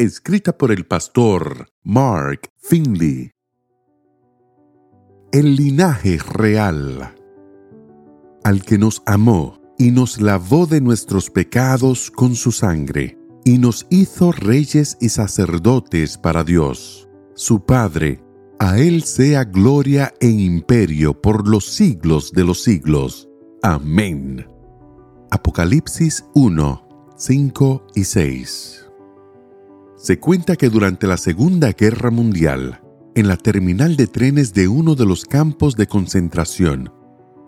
escrita por el pastor Mark Finley. El linaje real. Al que nos amó y nos lavó de nuestros pecados con su sangre, y nos hizo reyes y sacerdotes para Dios, su Padre, a Él sea gloria e imperio por los siglos de los siglos. Amén. Apocalipsis 1, 5 y 6 se cuenta que durante la Segunda Guerra Mundial, en la terminal de trenes de uno de los campos de concentración,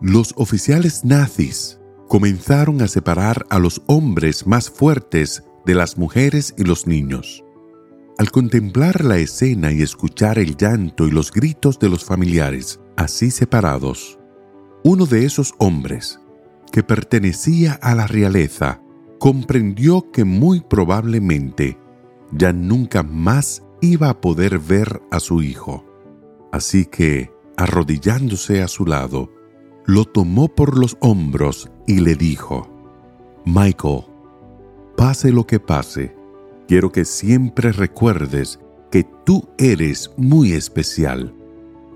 los oficiales nazis comenzaron a separar a los hombres más fuertes de las mujeres y los niños. Al contemplar la escena y escuchar el llanto y los gritos de los familiares así separados, uno de esos hombres, que pertenecía a la realeza, comprendió que muy probablemente ya nunca más iba a poder ver a su hijo. Así que, arrodillándose a su lado, lo tomó por los hombros y le dijo, Michael, pase lo que pase, quiero que siempre recuerdes que tú eres muy especial.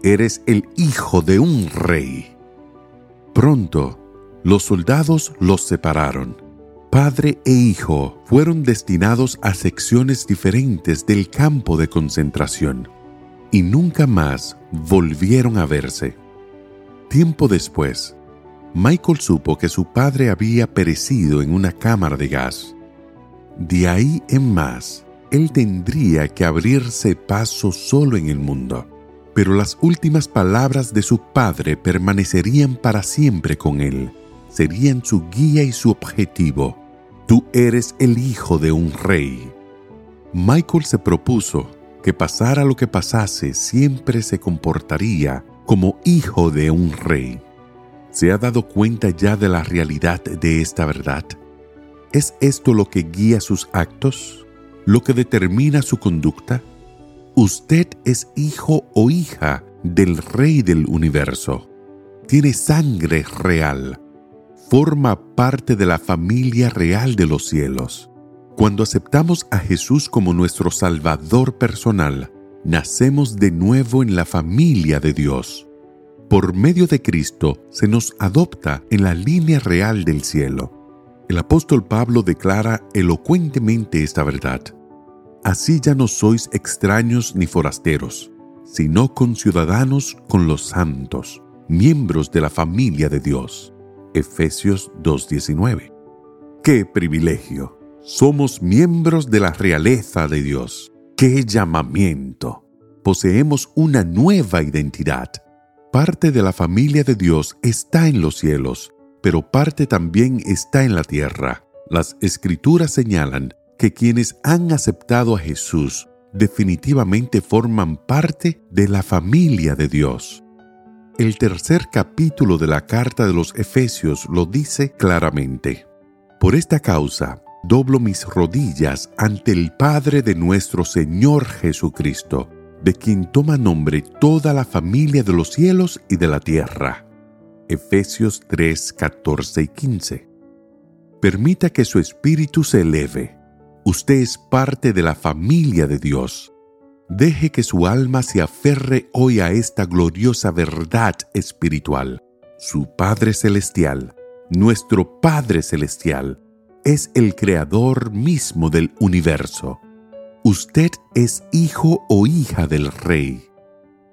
Eres el hijo de un rey. Pronto, los soldados los separaron padre e hijo fueron destinados a secciones diferentes del campo de concentración y nunca más volvieron a verse. Tiempo después, Michael supo que su padre había perecido en una cámara de gas. De ahí en más, él tendría que abrirse paso solo en el mundo, pero las últimas palabras de su padre permanecerían para siempre con él, serían su guía y su objetivo Tú eres el hijo de un rey. Michael se propuso que pasara lo que pasase, siempre se comportaría como hijo de un rey. ¿Se ha dado cuenta ya de la realidad de esta verdad? ¿Es esto lo que guía sus actos? ¿Lo que determina su conducta? Usted es hijo o hija del rey del universo. Tiene sangre real forma parte de la familia real de los cielos. Cuando aceptamos a Jesús como nuestro Salvador personal, nacemos de nuevo en la familia de Dios. Por medio de Cristo se nos adopta en la línea real del cielo. El apóstol Pablo declara elocuentemente esta verdad. Así ya no sois extraños ni forasteros, sino conciudadanos con los santos, miembros de la familia de Dios. Efesios 2.19. ¡Qué privilegio! Somos miembros de la realeza de Dios. ¡Qué llamamiento! Poseemos una nueva identidad. Parte de la familia de Dios está en los cielos, pero parte también está en la tierra. Las escrituras señalan que quienes han aceptado a Jesús definitivamente forman parte de la familia de Dios. El tercer capítulo de la carta de los Efesios lo dice claramente. Por esta causa, doblo mis rodillas ante el Padre de nuestro Señor Jesucristo, de quien toma nombre toda la familia de los cielos y de la tierra. Efesios 3, 14 y 15. Permita que su espíritu se eleve. Usted es parte de la familia de Dios Deje que su alma se aferre hoy a esta gloriosa verdad espiritual. Su Padre Celestial, nuestro Padre Celestial, es el creador mismo del universo. Usted es hijo o hija del Rey.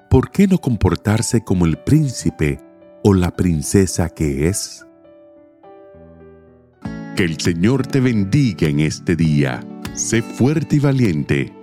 ¿Por qué no comportarse como el príncipe o la princesa que es? Que el Señor te bendiga en este día. Sé fuerte y valiente